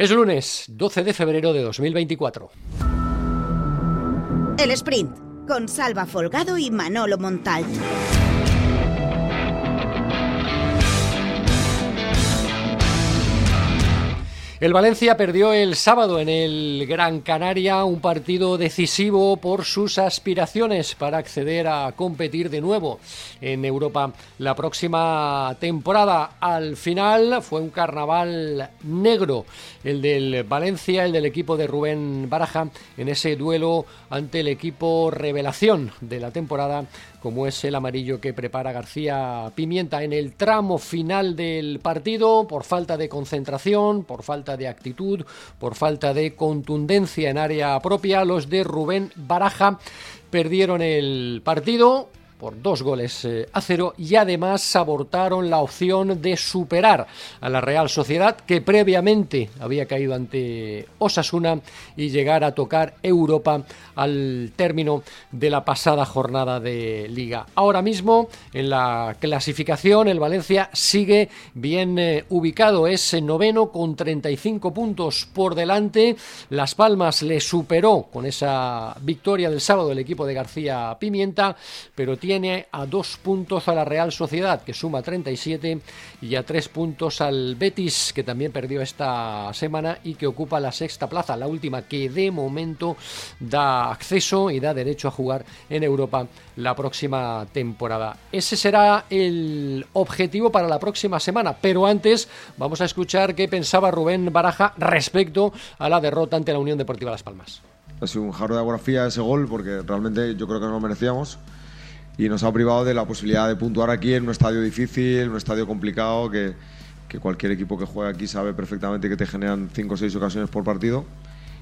Es lunes 12 de febrero de 2024. El sprint con Salva Folgado y Manolo Montal. El Valencia perdió el sábado en el Gran Canaria un partido decisivo por sus aspiraciones para acceder a competir de nuevo en Europa la próxima temporada. Al final fue un carnaval negro el del Valencia, el del equipo de Rubén Baraja en ese duelo ante el equipo revelación de la temporada como es el amarillo que prepara García Pimienta en el tramo final del partido por falta de concentración, por falta de actitud, por falta de contundencia en área propia. Los de Rubén Baraja perdieron el partido por dos goles eh, a cero y además abortaron la opción de superar a la Real Sociedad que previamente había caído ante Osasuna y llegar a tocar Europa al término de la pasada jornada de liga. Ahora mismo en la clasificación el Valencia sigue bien eh, ubicado, es noveno con 35 puntos por delante. Las Palmas le superó con esa victoria del sábado el equipo de García Pimienta, pero tiene tiene a dos puntos a la Real Sociedad, que suma 37, y a tres puntos al Betis, que también perdió esta semana y que ocupa la sexta plaza, la última que de momento da acceso y da derecho a jugar en Europa la próxima temporada. Ese será el objetivo para la próxima semana, pero antes vamos a escuchar qué pensaba Rubén Baraja respecto a la derrota ante la Unión Deportiva Las Palmas. Ha sido un jarro de agua fría ese gol porque realmente yo creo que no lo merecíamos y nos ha privado de la posibilidad de puntuar aquí en un estadio difícil, un estadio complicado que, cualquier equipo que juega aquí sabe perfectamente que te generan 5 o 6 ocasiones por partido.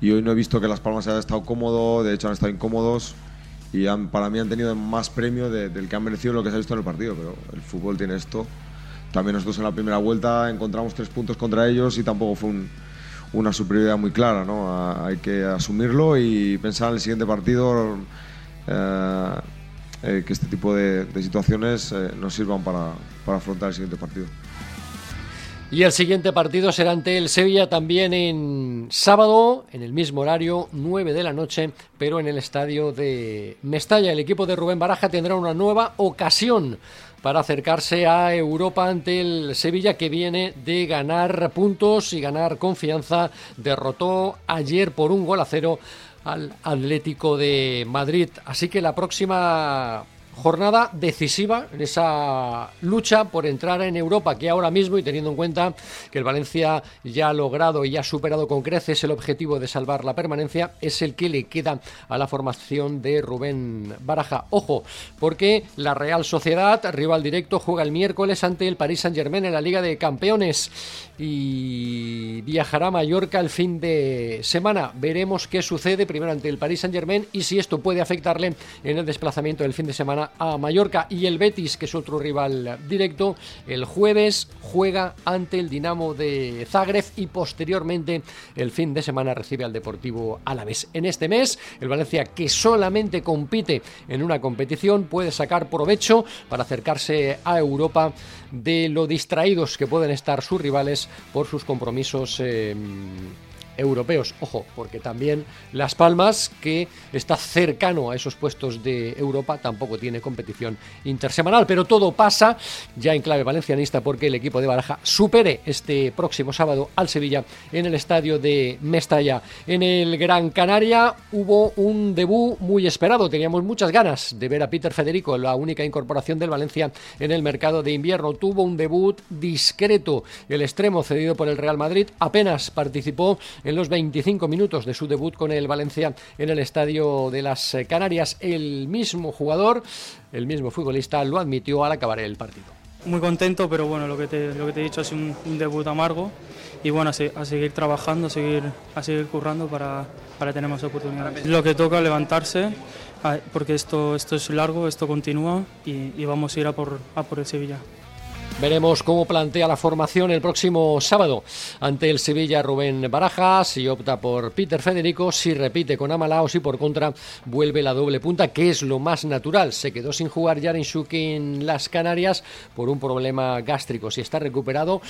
Y hoy no he visto que Las Palmas haya estado cómodo, de hecho han estado incómodos y para mí han tenido más premio del que han merecido lo que se ha visto en el partido, pero el fútbol tiene esto. También nosotros en la primera vuelta encontramos tres puntos contra ellos y tampoco fue una superioridad muy clara. ¿no? hay que asumirlo y pensar en el siguiente partido. Eh, eh, que este tipo de, situaciones eh, nos sirvan para, para afrontar el siguiente partido. Y el siguiente partido será ante el Sevilla también en sábado, en el mismo horario, 9 de la noche, pero en el estadio de Mestalla. El equipo de Rubén Baraja tendrá una nueva ocasión para acercarse a Europa ante el Sevilla que viene de ganar puntos y ganar confianza. Derrotó ayer por un gol a cero al Atlético de Madrid. Así que la próxima jornada decisiva en esa lucha por entrar en Europa, que ahora mismo, y teniendo en cuenta que el Valencia ya ha logrado y ha superado con creces el objetivo de salvar la permanencia, es el que le queda a la formación de Rubén Baraja. Ojo, porque la Real Sociedad, rival directo, juega el miércoles ante el Paris Saint-Germain en la Liga de Campeones y viajará a Mallorca el fin de semana. Veremos qué sucede primero ante el Paris Saint-Germain y si esto puede afectarle en el desplazamiento del fin de semana a Mallorca y el Betis, que es otro rival directo, el jueves juega ante el Dinamo de Zagreb y posteriormente el fin de semana recibe al Deportivo Alavés. En este mes, el Valencia, que solamente compite en una competición, puede sacar provecho para acercarse a Europa de lo distraídos que pueden estar sus rivales por sus compromisos. Eh, europeos. Ojo, porque también Las Palmas, que está cercano a esos puestos de Europa, tampoco tiene competición intersemanal. Pero todo pasa ya en clave valencianista porque el equipo de Baraja supere este próximo sábado al Sevilla en el estadio de Mestalla. En el Gran Canaria hubo un debut muy esperado. Teníamos muchas ganas de ver a Peter Federico, la única incorporación del Valencia en el mercado de invierno. Tuvo un debut discreto. El extremo cedido por el Real Madrid apenas participó en los 25 minutos de su debut con el Valencia en el Estadio de las Canarias. El mismo jugador, el mismo futbolista, lo admitió al acabar el partido. Muy contento, pero bueno, lo que te, lo que te he dicho es un, debut amargo y bueno, a, seguir trabajando, a seguir, a seguir currando para, para tener más oportunidades. Lo que toca levantarse, porque esto, esto es largo, esto continúa y, y vamos a ir a por, a por el Sevilla. Veremos cómo plantea la formación el próximo sábado ante el Sevilla Rubén Barajas, si opta por Peter Federico, si repite con Amalao, si por contra vuelve la doble punta, que es lo más natural. Se quedó sin jugar Shuki en las Canarias por un problema gástrico. Si está recuperado,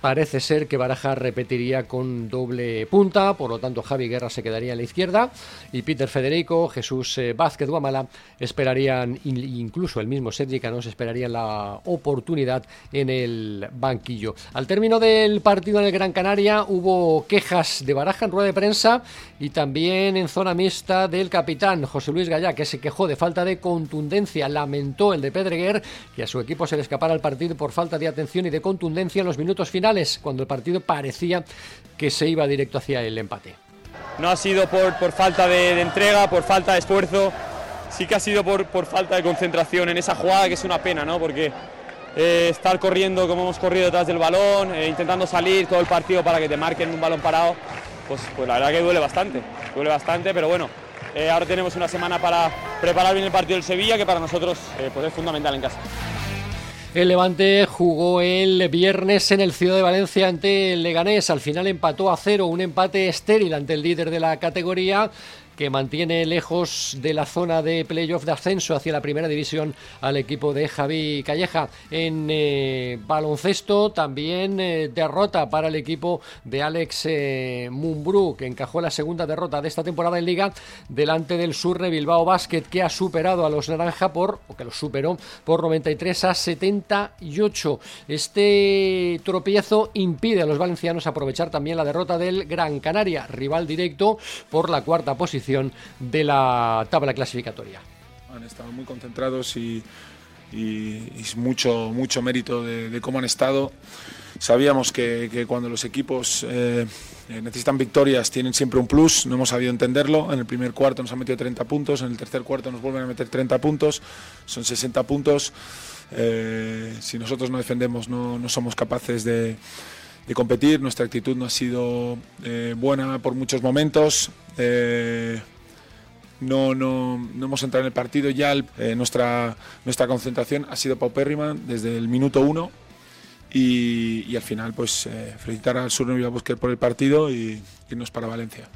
parece ser que Baraja repetiría con doble punta, por lo tanto Javi Guerra se quedaría en la izquierda y Peter Federico, Jesús eh, Vázquez Guamala esperarían, incluso el mismo Sergi Canos esperarían la oportunidad en el banquillo. Al término del partido en el Gran Canaria hubo quejas de Baraja en rueda de prensa y también en zona mixta del capitán José Luis Gallá, que se quejó de falta de contundencia, lamentó el de Pedreguer que a su equipo se le escapara el partido por falta de atención y de contundencia en los minutos finales cuando el partido parecía que se iba directo hacia el empate. No ha sido por, por falta de, entrega, por falta de esfuerzo, sí que ha sido por, por, falta de concentración en esa jugada, que es una pena, ¿no? Porque eh, estar corriendo como hemos corrido detrás del balón, eh, intentando salir todo el partido para que te marquen un balón parado, pues, pues la verdad que duele bastante, duele bastante, pero bueno, eh, ahora tenemos una semana para preparar bien el partido del Sevilla, que para nosotros pues es fundamental en casa. El Levante jugó el viernes en el Ciudad de Valencia ante el Leganés. Al final empató a cero, un empate estéril ante el líder de la categoría que mantiene lejos de la zona de playoff de ascenso hacia la primera división al equipo de Javi Calleja. En eh, baloncesto también eh, derrota para el equipo de Alex eh, Mumbrú, que encajó la segunda derrota de esta temporada en Liga delante del Surre Bilbao Basket, que ha superado a los Naranja por, o que los superó por 93 a 78. Este tropiezo impide a los valencianos aprovechar también la derrota del Gran Canaria, rival directo por la cuarta posición de la tabla clasificatoria. Han estado muy concentrados y, mucho, mucho mérito de, cómo han estado. Sabíamos que, cuando los equipos eh, necesitan victorias tienen siempre un plus, no hemos sabido entenderlo. En el primer cuarto nos han metido 30 puntos, en el tercer cuarto nos vuelven a meter 30 puntos, son 60 puntos. Eh, si nosotros no defendemos no, somos capaces de, de competir. Nuestra actitud no ha sido eh, buena por muchos momentos. Eh, no, no, no, hemos entrado en el partido. Ya eh, nuestra, nuestra concentración ha sido paupérrima desde el minuto uno. Y, al final, pues felicitar al Sur Busquer por el partido y irnos para Valencia.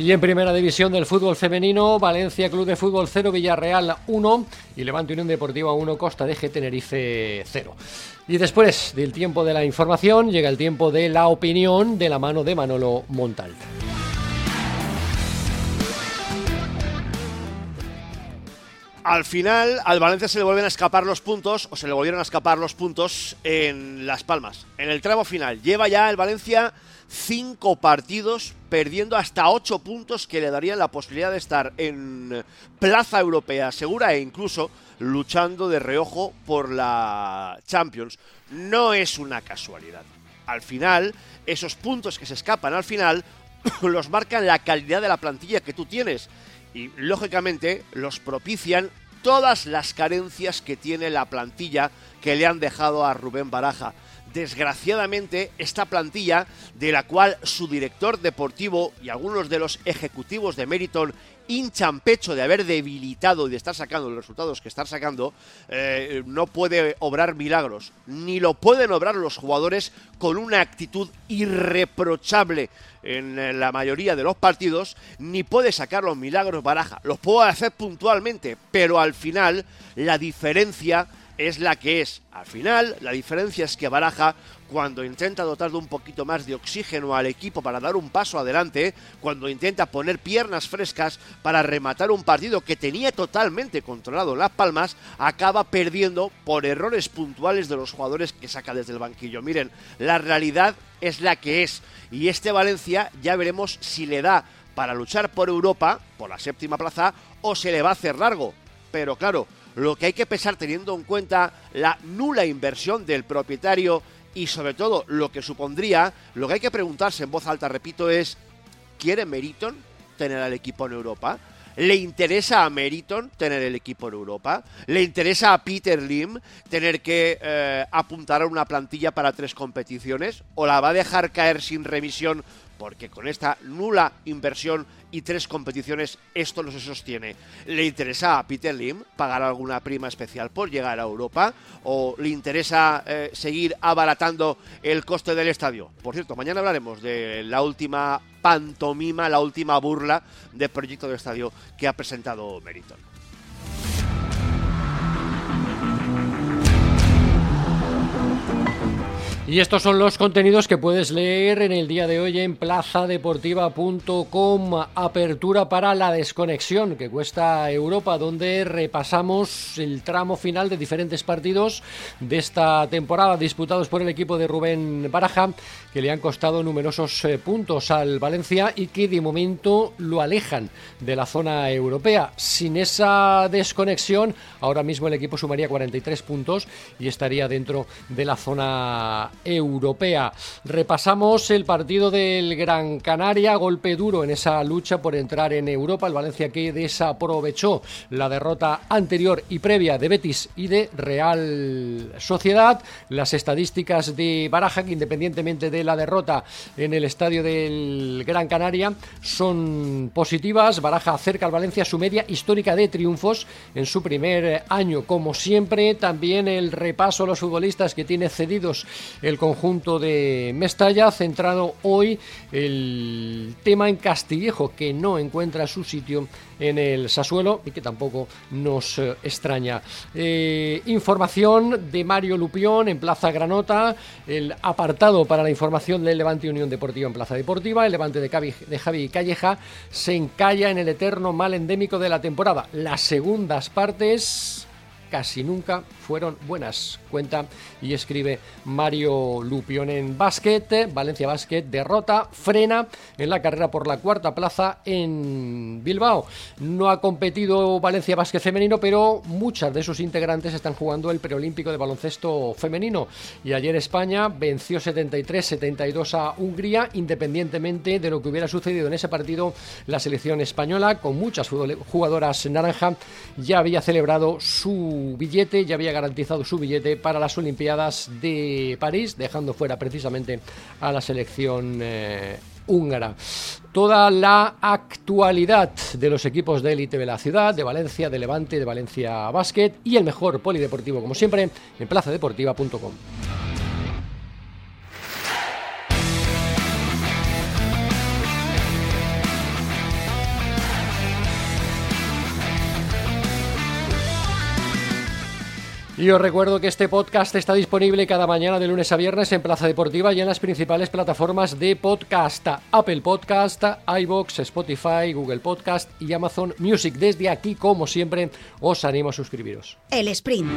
Y en primera división del fútbol femenino, Valencia Club de Fútbol 0, Villarreal 1 y Levante Unión Deportiva 1, Costa de G Tenerife 0. Y después del tiempo de la información, llega el tiempo de la opinión de la mano de Manolo Montal. Al final, al Valencia se le vuelven a escapar los puntos, o se le volvieron a escapar los puntos en Las Palmas. En el tramo final, lleva ya el Valencia cinco partidos perdiendo hasta ocho puntos que le darían la posibilidad de estar en plaza europea segura e incluso luchando de reojo por la Champions. No es una casualidad. Al final, esos puntos que se escapan al final los marcan la calidad de la plantilla que tú tienes y lógicamente los propician todas las carencias que tiene la plantilla que le han dejado a Rubén Baraja. Desgraciadamente, esta plantilla, de la cual su director deportivo y algunos de los ejecutivos de Meriton hinchan pecho de haber debilitado y de estar sacando los resultados que están sacando, eh, no puede obrar milagros, ni lo pueden obrar los jugadores con una actitud irreprochable en la mayoría de los partidos, ni puede sacar los milagros baraja. Los puede hacer puntualmente, pero al final la diferencia es la que es. Al final, la diferencia es que Baraja, cuando intenta dotar de un poquito más de oxígeno al equipo para dar un paso adelante, cuando intenta poner piernas frescas para rematar un partido que tenía totalmente controlado Las Palmas, acaba perdiendo por errores puntuales de los jugadores que saca desde el banquillo. Miren, la realidad es la que es. Y este Valencia ya veremos si le da para luchar por Europa, por la séptima plaza, o se le va a hacer largo. Pero claro, lo que hay que pensar teniendo en cuenta la nula inversión del propietario y sobre todo lo que supondría, lo que hay que preguntarse en voz alta, repito, es, ¿quiere Meriton tener al equipo en Europa? ¿Le interesa a Meriton tener el equipo en Europa? ¿Le interesa a Peter Lim tener que eh, apuntar a una plantilla para tres competiciones? ¿O la va a dejar caer sin revisión porque con esta nula inversión y tres competiciones esto no se sostiene. ¿Le interesa a Peter Lim pagar alguna prima especial por llegar a Europa? ¿O le interesa eh, seguir abaratando el coste del estadio? Por cierto, mañana hablaremos de la última pantomima, la última burla del proyecto de estadio que ha presentado Meriton. Y estos son los contenidos que puedes leer en el día de hoy en plazadeportiva.com. Apertura para la desconexión que cuesta Europa, donde repasamos el tramo final de diferentes partidos de esta temporada disputados por el equipo de Rubén Baraja, que le han costado numerosos eh, puntos al Valencia y que de momento lo alejan de la zona europea. Sin esa desconexión, ahora mismo el equipo sumaría 43 puntos y estaría dentro de la zona europea. Repasamos el partido del Gran Canaria, golpe duro en esa lucha por entrar en Europa. El Valencia que desaprovechó la derrota anterior y previa de Betis y de Real Sociedad. Las estadísticas de Baraja, que independientemente de la derrota en el estadio del Gran Canaria, son positivas. Baraja acerca al Valencia su media histórica de triunfos en su primer año. Como siempre, también el repaso a los futbolistas que tiene cedidos el conjunto de Mestalla, centrado hoy el tema en Castillejo, que no encuentra su sitio en el Sasuelo y que tampoco nos eh, extraña. Eh, información de Mario Lupión en Plaza Granota, el apartado para la información del Levante Unión Deportiva en Plaza Deportiva, el Levante de, de Javi Calleja se encalla en el eterno mal endémico de la temporada. Las segundas partes casi nunca fueron buenas, cuenta y escribe Mario Lupión en básquet. Valencia Básquet derrota, frena en la carrera por la cuarta plaza en Bilbao. No ha competido Valencia Básquet femenino, pero muchas de sus integrantes están jugando el preolímpico de baloncesto femenino. Y ayer España venció 73-72 a Hungría, independientemente de lo que hubiera sucedido en ese partido. La selección española, con muchas jugadoras naranja, ya había celebrado billete, ya había garantizado su billete para las Olimpiadas de París, dejando fuera precisamente a la selección eh, húngara. Toda la actualidad de los equipos de élite de la ciudad, de Valencia, de Levante, de Valencia Basket y el mejor polideportivo, como siempre, en plazadeportiva.com. Y os recuerdo que este podcast está disponible cada mañana de lunes a viernes en Plaza Deportiva y en las principales plataformas de podcast: Apple Podcast, iBox, Spotify, Google Podcast y Amazon Music. Desde aquí, como siempre, os animo a suscribiros. El Sprint.